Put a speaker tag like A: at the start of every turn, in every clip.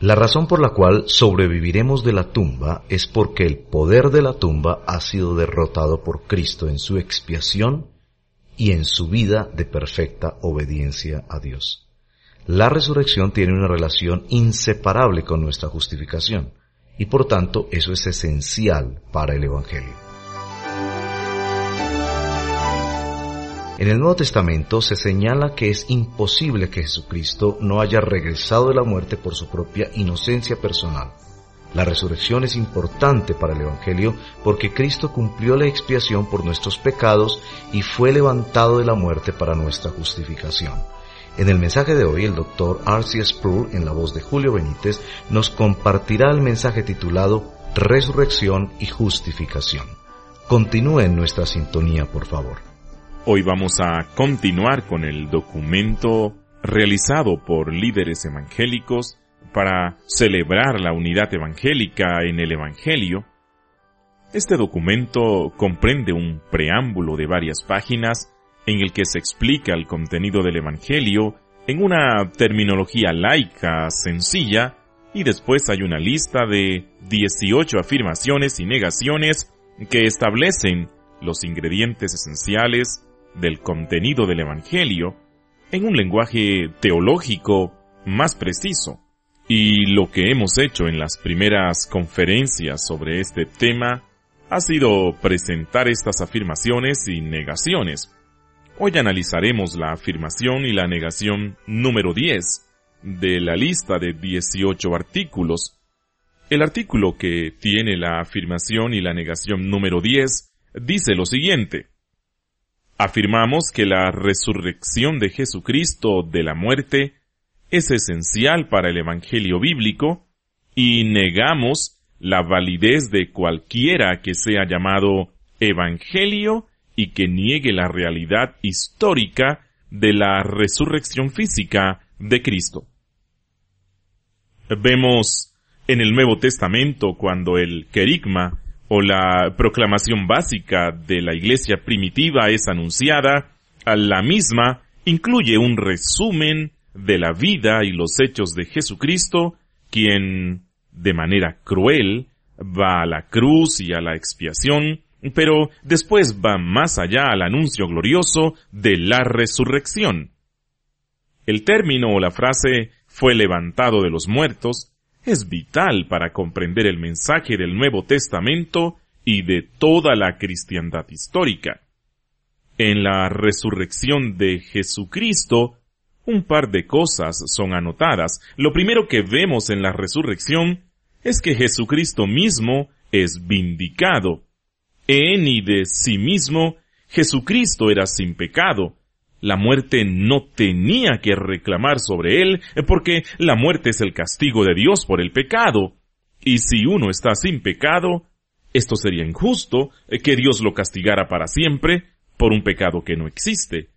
A: La razón por la cual sobreviviremos de la tumba es porque el poder de la tumba ha sido derrotado por Cristo en su expiación y en su vida de perfecta obediencia a Dios. La resurrección tiene una relación inseparable con nuestra justificación y por tanto eso es esencial para el Evangelio. En el Nuevo Testamento se señala que es imposible que Jesucristo no haya regresado de la muerte por su propia inocencia personal. La resurrección es importante para el Evangelio porque Cristo cumplió la expiación por nuestros pecados y fue levantado de la muerte para nuestra justificación. En el mensaje de hoy, el doctor R.C. Sproul, en la voz de Julio Benítez, nos compartirá el mensaje titulado Resurrección y Justificación. Continúe en nuestra sintonía, por favor.
B: Hoy vamos a continuar con el documento realizado por líderes evangélicos para celebrar la unidad evangélica en el Evangelio. Este documento comprende un preámbulo de varias páginas en el que se explica el contenido del Evangelio en una terminología laica sencilla y después hay una lista de 18 afirmaciones y negaciones que establecen los ingredientes esenciales del contenido del Evangelio en un lenguaje teológico más preciso. Y lo que hemos hecho en las primeras conferencias sobre este tema ha sido presentar estas afirmaciones y negaciones. Hoy analizaremos la afirmación y la negación número 10 de la lista de 18 artículos. El artículo que tiene la afirmación y la negación número 10 dice lo siguiente. Afirmamos que la resurrección de Jesucristo de la muerte es esencial para el Evangelio bíblico y negamos la validez de cualquiera que sea llamado Evangelio y que niegue la realidad histórica de la resurrección física de Cristo. Vemos en el Nuevo Testamento cuando el querigma o la proclamación básica de la iglesia primitiva es anunciada, a la misma incluye un resumen de la vida y los hechos de Jesucristo, quien, de manera cruel, va a la cruz y a la expiación, pero después va más allá al anuncio glorioso de la resurrección. El término o la frase fue levantado de los muertos es vital para comprender el mensaje del Nuevo Testamento y de toda la cristiandad histórica. En la resurrección de Jesucristo, un par de cosas son anotadas. Lo primero que vemos en la resurrección es que Jesucristo mismo es vindicado. En y de sí mismo, Jesucristo era sin pecado, la muerte no tenía que reclamar sobre él porque la muerte es el castigo de Dios por el pecado. Y si uno está sin pecado, esto sería injusto que Dios lo castigara para siempre por un pecado que no existe.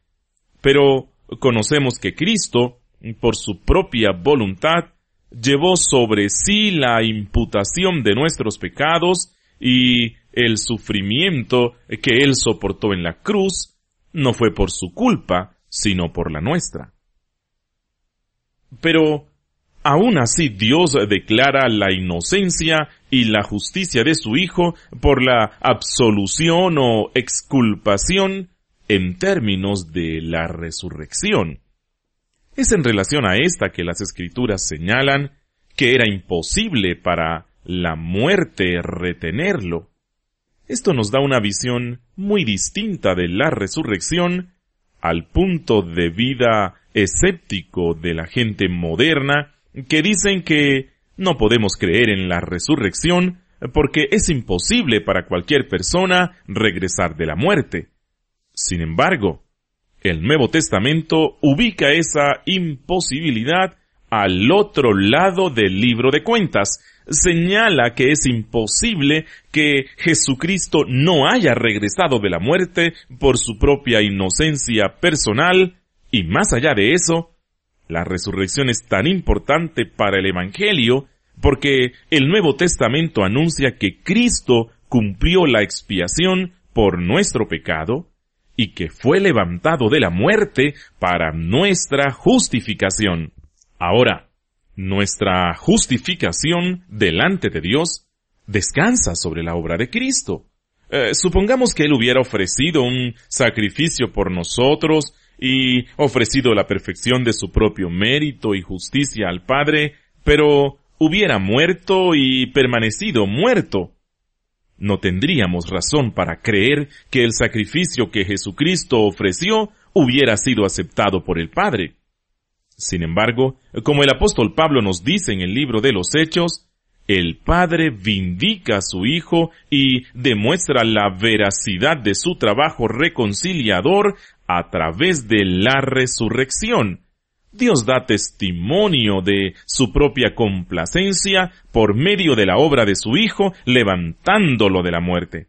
B: Pero conocemos que Cristo, por su propia voluntad, llevó sobre sí la imputación de nuestros pecados y el sufrimiento que él soportó en la cruz no fue por su culpa, sino por la nuestra. Pero aún así Dios declara la inocencia y la justicia de su Hijo por la absolución o exculpación en términos de la resurrección. Es en relación a esta que las escrituras señalan que era imposible para la muerte retenerlo. Esto nos da una visión muy distinta de la resurrección al punto de vida escéptico de la gente moderna que dicen que no podemos creer en la resurrección porque es imposible para cualquier persona regresar de la muerte. Sin embargo, el Nuevo Testamento ubica esa imposibilidad al otro lado del libro de cuentas, señala que es imposible que Jesucristo no haya regresado de la muerte por su propia inocencia personal, y más allá de eso, la resurrección es tan importante para el Evangelio porque el Nuevo Testamento anuncia que Cristo cumplió la expiación por nuestro pecado y que fue levantado de la muerte para nuestra justificación. Ahora, Nuestra justificación delante de Dios descansa sobre la obra de Cristo. Eh, supongamos que Él hubiera ofrecido un sacrificio por nosotros y ofrecido la perfección de su propio mérito y justicia al Padre, pero hubiera muerto y permanecido muerto. No tendríamos razón para creer que el sacrificio que Jesucristo ofreció hubiera sido aceptado por el Padre. Sin embargo, como el apóstol Pablo nos dice en el libro de los Hechos, el Padre vindica a su Hijo y demuestra la veracidad de su trabajo reconciliador a través de la resurrección. Dios da testimonio de su propia complacencia por medio de la obra de su Hijo, levantándolo de la muerte.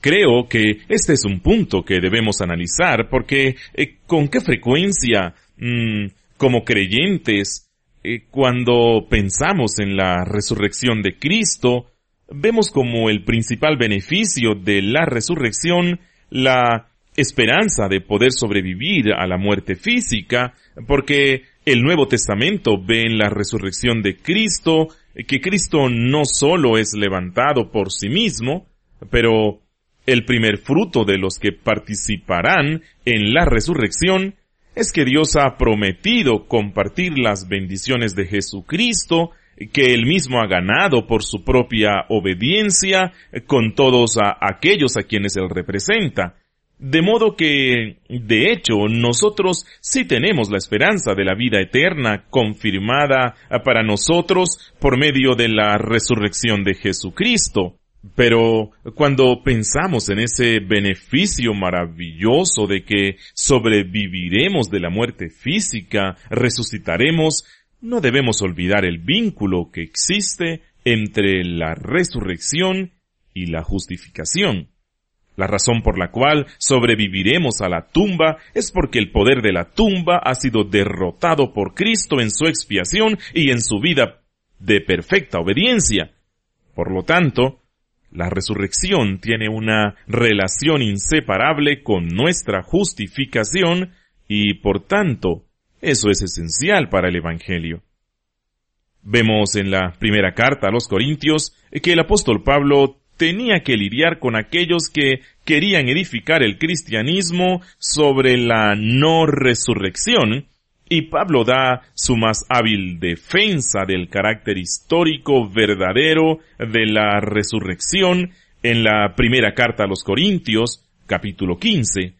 B: Creo que este es un punto que debemos analizar porque eh, con qué frecuencia, mm, como creyentes, eh, cuando pensamos en la resurrección de Cristo, vemos como el principal beneficio de la resurrección la esperanza de poder sobrevivir a la muerte física, porque el Nuevo Testamento ve en la resurrección de Cristo que Cristo no solo es levantado por sí mismo, pero el primer fruto de los que participarán en la resurrección es que Dios ha prometido compartir las bendiciones de Jesucristo que él mismo ha ganado por su propia obediencia con todos aquellos a quienes él representa. De modo que, de hecho, nosotros sí tenemos la esperanza de la vida eterna confirmada para nosotros por medio de la resurrección de Jesucristo. Pero cuando pensamos en ese beneficio maravilloso de que sobreviviremos de la muerte física, resucitaremos, no debemos olvidar el vínculo que existe entre la resurrección y la justificación. La razón por la cual sobreviviremos a la tumba es porque el poder de la tumba ha sido derrotado por Cristo en su expiación y en su vida de perfecta obediencia. Por lo tanto, la resurrección tiene una relación inseparable con nuestra justificación y por tanto eso es esencial para el Evangelio. Vemos en la primera carta a los Corintios que el apóstol Pablo tenía que lidiar con aquellos que querían edificar el cristianismo sobre la no resurrección y Pablo da su más hábil defensa del carácter histórico verdadero de la resurrección en la primera carta a los Corintios, capítulo 15,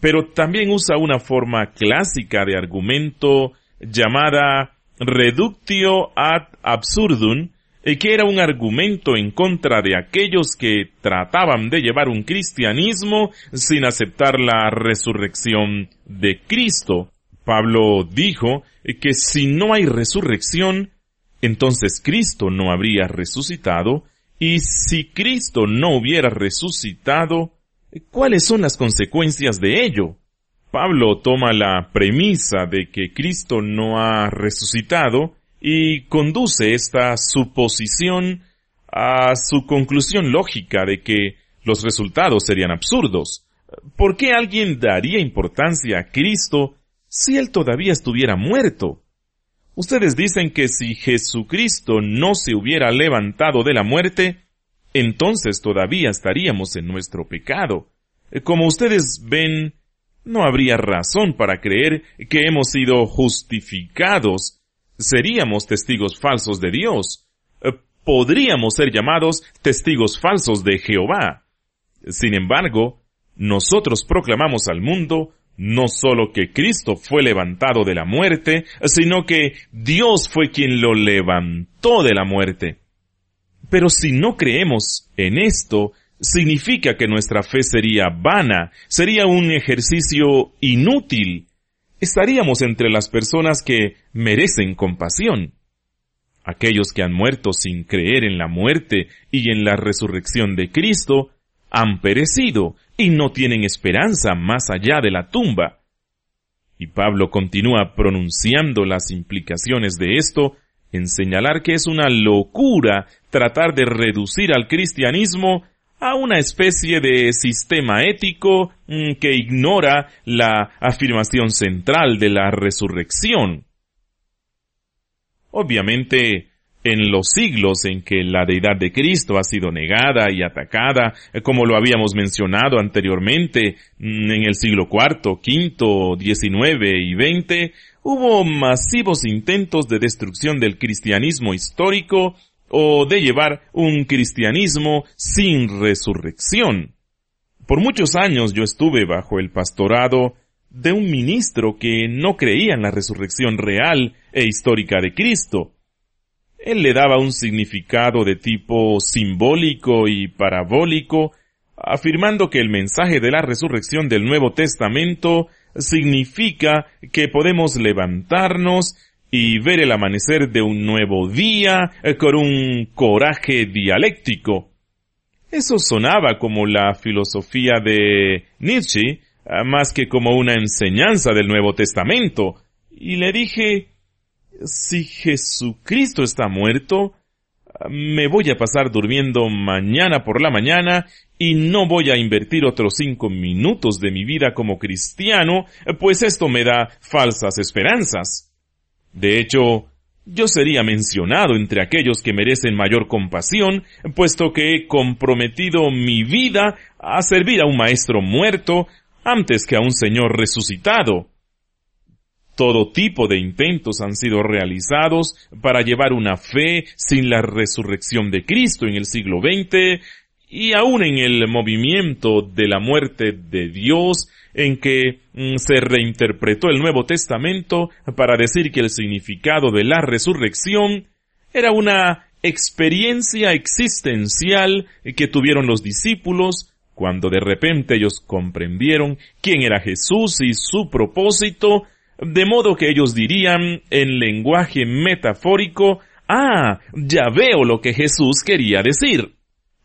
B: pero también usa una forma clásica de argumento llamada reductio ad absurdum, que era un argumento en contra de aquellos que trataban de llevar un cristianismo sin aceptar la resurrección de Cristo. Pablo dijo que si no hay resurrección, entonces Cristo no habría resucitado, y si Cristo no hubiera resucitado, ¿cuáles son las consecuencias de ello? Pablo toma la premisa de que Cristo no ha resucitado y conduce esta suposición a su conclusión lógica de que los resultados serían absurdos. ¿Por qué alguien daría importancia a Cristo si él todavía estuviera muerto. Ustedes dicen que si Jesucristo no se hubiera levantado de la muerte, entonces todavía estaríamos en nuestro pecado. Como ustedes ven, no habría razón para creer que hemos sido justificados. Seríamos testigos falsos de Dios. Podríamos ser llamados testigos falsos de Jehová. Sin embargo, nosotros proclamamos al mundo no solo que Cristo fue levantado de la muerte, sino que Dios fue quien lo levantó de la muerte. Pero si no creemos en esto, significa que nuestra fe sería vana, sería un ejercicio inútil. Estaríamos entre las personas que merecen compasión. Aquellos que han muerto sin creer en la muerte y en la resurrección de Cristo han perecido y no tienen esperanza más allá de la tumba. Y Pablo continúa pronunciando las implicaciones de esto en señalar que es una locura tratar de reducir al cristianismo a una especie de sistema ético mm, que ignora la afirmación central de la resurrección. Obviamente, en los siglos en que la deidad de Cristo ha sido negada y atacada, eh, como lo habíamos mencionado anteriormente, mm, en el siglo IV, V, XIX y XX, hubo masivos intentos de destrucción del cristianismo histórico o de llevar un cristianismo sin resurrección. Por muchos años yo estuve bajo el pastorado de un ministro que no creía en la resurrección real e histórica de Cristo. Él le daba un significado de tipo simbólico y parabólico, afirmando que el mensaje de la resurrección del Nuevo Testamento significa que podemos levantarnos y ver el amanecer de un nuevo día con un coraje dialéctico. Eso sonaba como la filosofía de Nietzsche, más que como una enseñanza del Nuevo Testamento. Y le dije, si Jesucristo está muerto, me voy a pasar durmiendo mañana por la mañana y no voy a invertir otros cinco minutos de mi vida como cristiano, pues esto me da falsas esperanzas. De hecho, yo sería mencionado entre aquellos que merecen mayor compasión, puesto que he comprometido mi vida a servir a un maestro muerto antes que a un Señor resucitado. Todo tipo de intentos han sido realizados para llevar una fe sin la resurrección de Cristo en el siglo XX y aún en el movimiento de la muerte de Dios en que mm, se reinterpretó el Nuevo Testamento para decir que el significado de la resurrección era una experiencia existencial que tuvieron los discípulos cuando de repente ellos comprendieron quién era Jesús y su propósito de modo que ellos dirían en lenguaje metafórico, ah, ya veo lo que Jesús quería decir.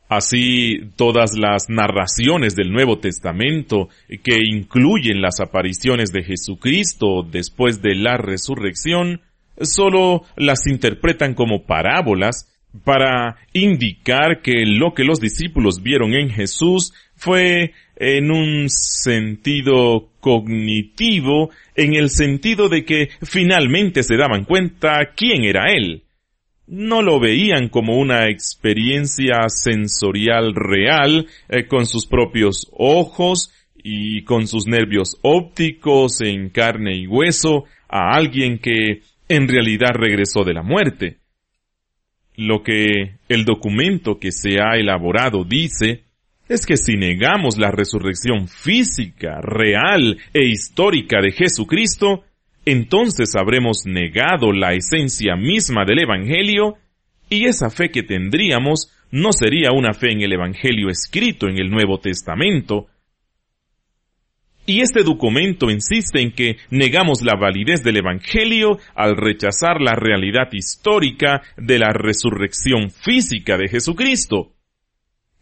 B: Así, todas las narraciones del Nuevo Testamento que incluyen las apariciones de Jesucristo después de la resurrección, solo las interpretan como parábolas para indicar que lo que los discípulos vieron en Jesús fue en un sentido cognitivo, en el sentido de que finalmente se daban cuenta quién era Él. No lo veían como una experiencia sensorial real, eh, con sus propios ojos y con sus nervios ópticos en carne y hueso, a alguien que en realidad regresó de la muerte. Lo que el documento que se ha elaborado dice es que si negamos la resurrección física, real e histórica de Jesucristo, entonces habremos negado la esencia misma del Evangelio y esa fe que tendríamos no sería una fe en el Evangelio escrito en el Nuevo Testamento. Y este documento insiste en que negamos la validez del Evangelio al rechazar la realidad histórica de la resurrección física de Jesucristo.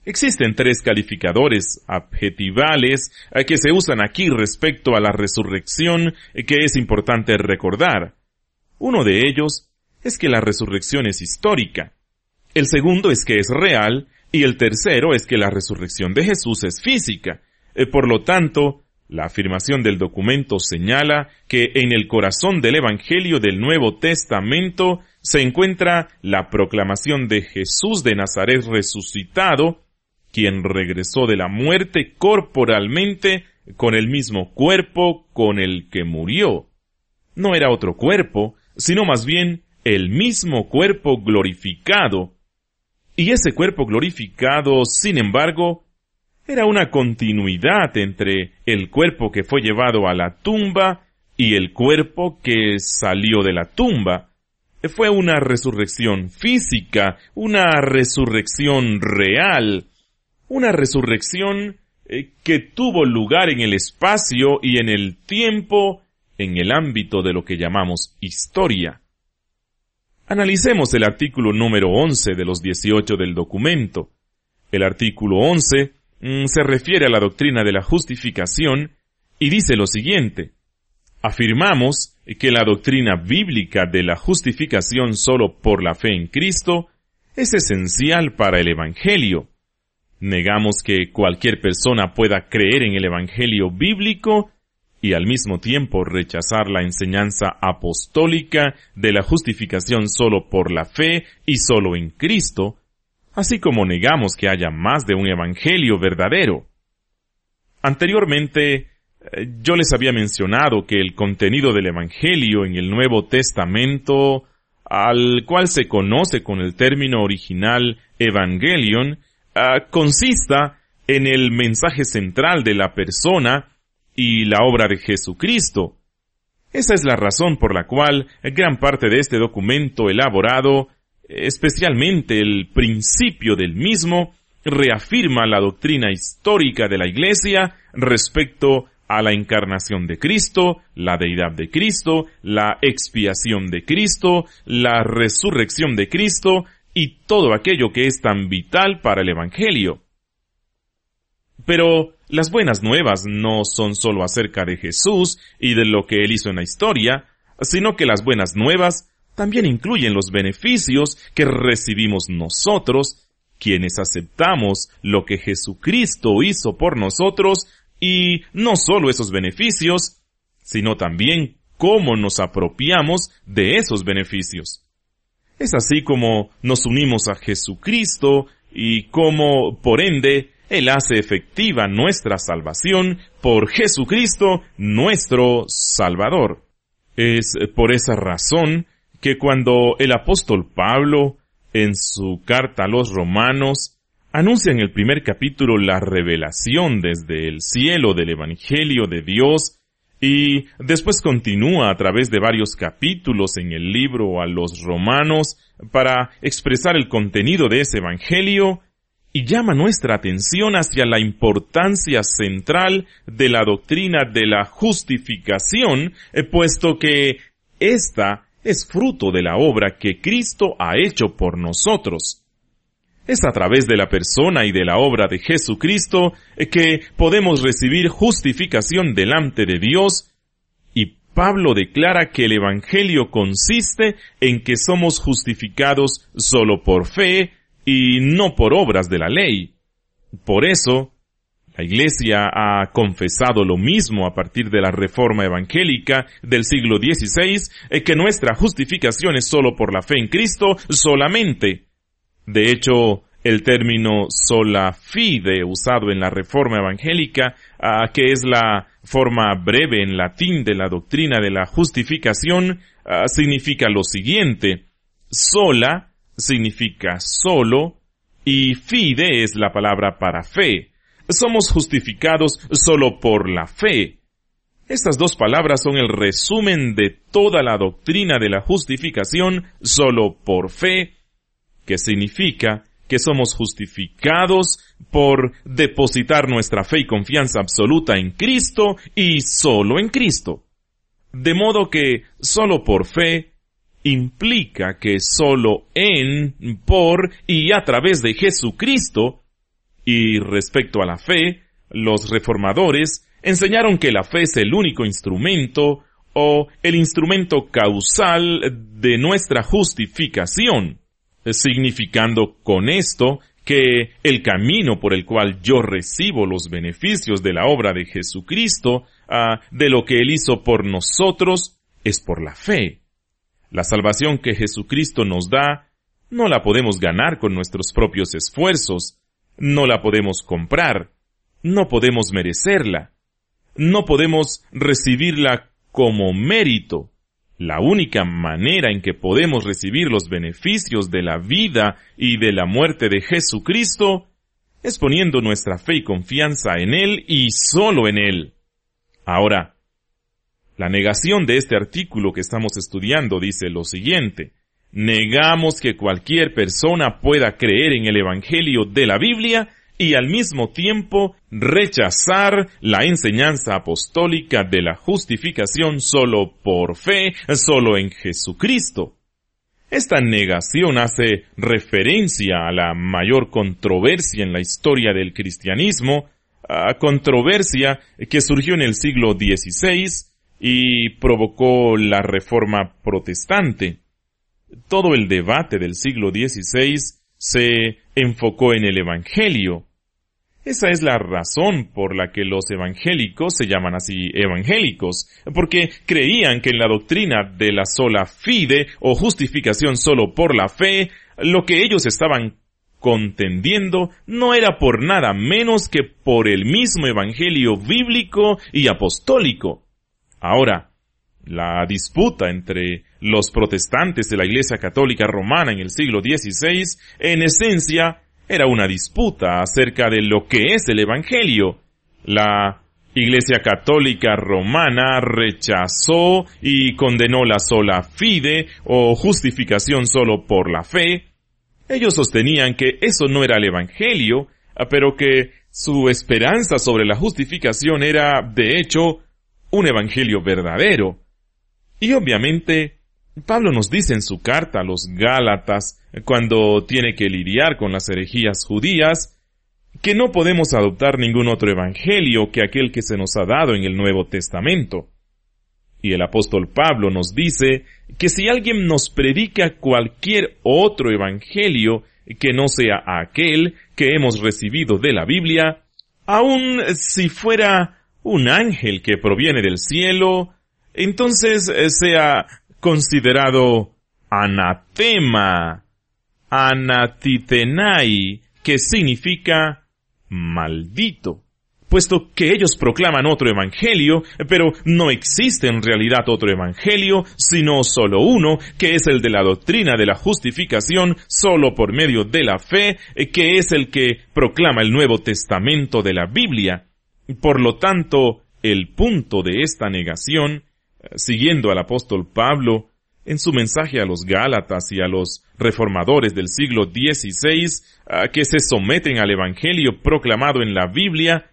B: Existen tres calificadores adjetivales eh, que se usan aquí respecto a la resurrección eh, que es importante recordar. Uno de ellos es que la resurrección es histórica. El segundo es que es real y el tercero es que la resurrección de Jesús es física. Eh, por lo tanto, la afirmación del documento señala que en el corazón del Evangelio del Nuevo Testamento se encuentra la proclamación de Jesús de Nazaret resucitado quien regresó de la muerte corporalmente con el mismo cuerpo con el que murió. No era otro cuerpo, sino más bien el mismo cuerpo glorificado. Y ese cuerpo glorificado, sin embargo, era una continuidad entre el cuerpo que fue llevado a la tumba y el cuerpo que salió de la tumba. Fue una resurrección física, una resurrección real, una resurrección eh, que tuvo lugar en el espacio y en el tiempo en el ámbito de lo que llamamos historia. Analicemos el artículo número 11 de los 18 del documento. El artículo 11 mm, se refiere a la doctrina de la justificación y dice lo siguiente. Afirmamos que la doctrina bíblica de la justificación solo por la fe en Cristo es esencial para el Evangelio Negamos que cualquier persona pueda creer en el Evangelio bíblico y al mismo tiempo rechazar la enseñanza apostólica de la justificación solo por la fe y solo en Cristo, así como negamos que haya más de un evangelio verdadero. Anteriormente, eh, yo les había mencionado que el contenido del Evangelio en el Nuevo Testamento, al cual se conoce con el término original Evangelion, ah, consista en el mensaje central de la persona y la obra de Jesucristo. Esa es la razón por la cual gran parte de este documento elaborado, especialmente el principio del mismo, reafirma la doctrina histórica de la Iglesia respecto a la encarnación de Cristo, la deidad de Cristo, la expiación de Cristo, la resurrección de Cristo y todo aquello que es tan vital para el Evangelio. Pero las buenas nuevas no son solo acerca de Jesús y de lo que Él hizo en la historia, sino que las buenas nuevas también incluyen los beneficios que recibimos nosotros, quienes aceptamos lo que Jesucristo hizo por nosotros, y no solo esos beneficios, sino también cómo nos apropiamos de esos beneficios. Es así como nos unimos a Jesucristo y cómo, por ende, él hace efectiva nuestra salvación por Jesucristo, nuestro Salvador. Es por esa razón que cuando el apóstol Pablo, en su carta a los romanos, anuncia en el primer capítulo la revelación desde el cielo del Evangelio de Dios, y después continúa a través de varios capítulos en el libro a los romanos para expresar el contenido de ese Evangelio, y llama nuestra atención hacia la importancia central de la doctrina de la justificación, eh, puesto que esta es fruto de la obra que Cristo ha hecho por nosotros. Es a través de la persona y de la obra de Jesucristo eh, que podemos recibir justificación delante de Dios y Pablo declara que el Evangelio consiste en que somos justificados solo por fe y no por obras de la ley. Por eso, la Iglesia ha confesado lo mismo a partir de la reforma evangélica del siglo XVI, eh, que nuestra justificación es solo por la fe en Cristo solamente. De hecho, el término sola fide usado en la reforma evangélica, ah, que es la forma breve en latín de la doctrina de la justificación, ah, significa lo siguiente. Sola significa solo y fide es la palabra para fe. Somos justificados solo por la fe. Estas dos palabras son el resumen de toda la doctrina de la justificación solo por fe, que significa que somos justificados por depositar nuestra fe y confianza absoluta en Cristo y solo en Cristo. De modo que solo por fe implica que solo en, por y a través de Jesucristo, y respecto a la fe, los reformadores enseñaron que la fe es el único instrumento o el instrumento causal de nuestra justificación, significando con esto que el camino por el cual yo recibo los beneficios de la obra de Jesucristo, ah, de lo que Él hizo por nosotros, es por la fe. La salvación que Jesucristo nos da no la podemos ganar con nuestros propios esfuerzos, no la podemos comprar, no podemos merecerla, no podemos recibirla como mérito. La única manera en que podemos recibir los beneficios de la vida y de la muerte de Jesucristo es poniendo nuestra fe y confianza en Él y solo en Él. Ahora, la negación de este artículo que estamos estudiando dice lo siguiente. Negamos que cualquier persona pueda creer en el Evangelio de la Biblia y al mismo tiempo rechazar la enseñanza apostólica de la justificación solo por fe, solo en Jesucristo. Esta negación hace referencia a la mayor controversia en la historia del cristianismo, a controversia que surgió en el siglo XVI y provocó la reforma protestante. Todo el debate del siglo XVI se enfocó en el Evangelio. Esa es la razón por la que los evangélicos se llaman así evangélicos, porque creían que en la doctrina de la sola fide o justificación solo por la fe, lo que ellos estaban contendiendo no era por nada menos que por el mismo evangelio bíblico y apostólico. Ahora, la disputa entre los protestantes de la Iglesia Católica Romana en el siglo XVI, en esencia, era una disputa acerca de lo que es el Evangelio. La Iglesia Católica Romana rechazó y condenó la sola fide o justificación solo por la fe. Ellos sostenían que eso no era el Evangelio, pero que su esperanza sobre la justificación era, de hecho, un Evangelio verdadero. Y obviamente Pablo nos dice en su carta a los Gálatas, cuando tiene que lidiar con las herejías judías, que no podemos adoptar ningún otro evangelio que aquel que se nos ha dado en el Nuevo Testamento. Y el apóstol Pablo nos dice que si alguien nos predica cualquier otro evangelio que no sea aquel que hemos recibido de la Biblia, aun si fuera un ángel que proviene del cielo, entonces sea considerado anatema, anatitenai, que significa maldito, puesto que ellos proclaman otro evangelio, pero no existe en realidad otro evangelio, sino solo uno, que es el de la doctrina de la justificación solo por medio de la fe, que es el que proclama el Nuevo Testamento de la Biblia. Por lo tanto, el punto de esta negación siguiendo al apóstol Pablo en su mensaje a los Gálatas y a los reformadores del siglo XVI, que se someten al Evangelio proclamado en la Biblia,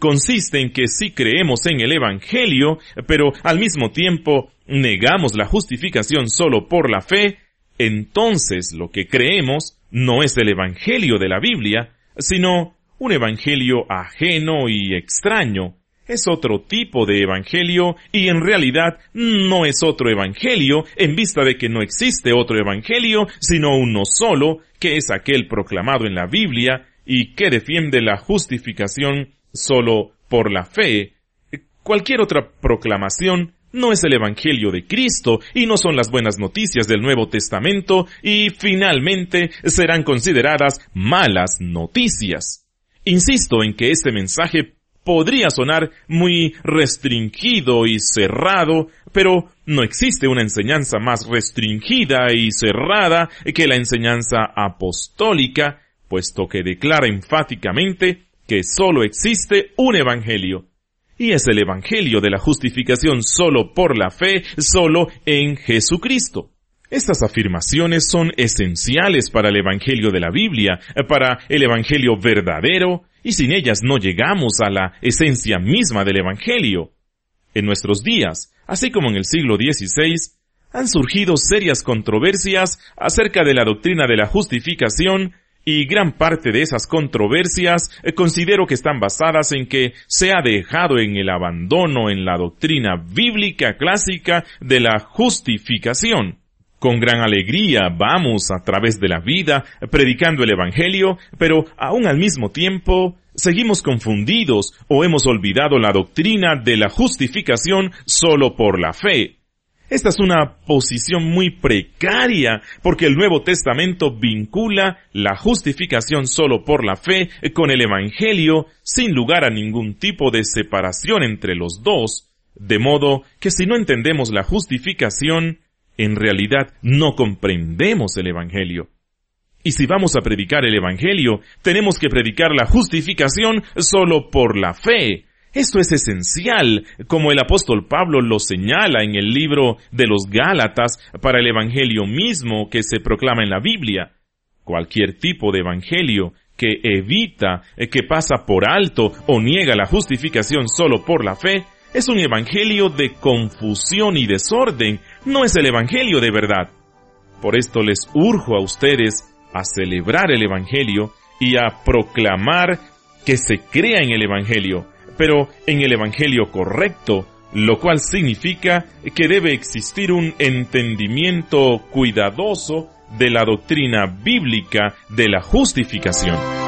B: consiste en que sí creemos en el Evangelio, pero al mismo tiempo negamos la justificación solo por la fe, entonces lo que creemos no es el Evangelio de la Biblia, sino un Evangelio ajeno y extraño, es otro tipo de evangelio y en realidad no es otro evangelio en vista de que no existe otro evangelio sino uno solo que es aquel proclamado en la Biblia y que defiende la justificación solo por la fe. Cualquier otra proclamación no es el Evangelio de Cristo y no son las buenas noticias del Nuevo Testamento y finalmente serán consideradas malas noticias. Insisto en que este mensaje podría sonar muy restringido y cerrado, pero no existe una enseñanza más restringida y cerrada que la enseñanza apostólica, puesto que declara enfáticamente que solo existe un evangelio. Y es el evangelio de la justificación solo por la fe, solo en Jesucristo. Estas afirmaciones son esenciales para el Evangelio de la Biblia, para el Evangelio verdadero, y sin ellas no llegamos a la esencia misma del Evangelio. En nuestros días, así como en el siglo XVI, han surgido serias controversias acerca de la doctrina de la justificación y gran parte de esas controversias eh, considero que están basadas en que se ha dejado en el abandono en la doctrina bíblica clásica de la justificación. Con gran alegría vamos a través de la vida predicando el Evangelio, pero aún al mismo tiempo seguimos confundidos o hemos olvidado la doctrina de la justificación solo por la fe. Esta es una posición muy precaria porque el Nuevo Testamento vincula la justificación solo por la fe con el Evangelio sin lugar a ningún tipo de separación entre los dos, de modo que si no entendemos la justificación, en realidad no comprendemos el Evangelio. Y si vamos a predicar el Evangelio, tenemos que predicar la justificación solo por la fe. Esto es esencial, como el apóstol Pablo lo señala en el libro de los Gálatas para el Evangelio mismo que se proclama en la Biblia. Cualquier tipo de Evangelio que evita, que pasa por alto o niega la justificación solo por la fe, es un evangelio de confusión y desorden, no es el evangelio de verdad. Por esto les urjo a ustedes a celebrar el evangelio y a proclamar que se crea en el evangelio, pero en el evangelio correcto, lo cual significa que debe existir un entendimiento cuidadoso de la doctrina bíblica de la justificación.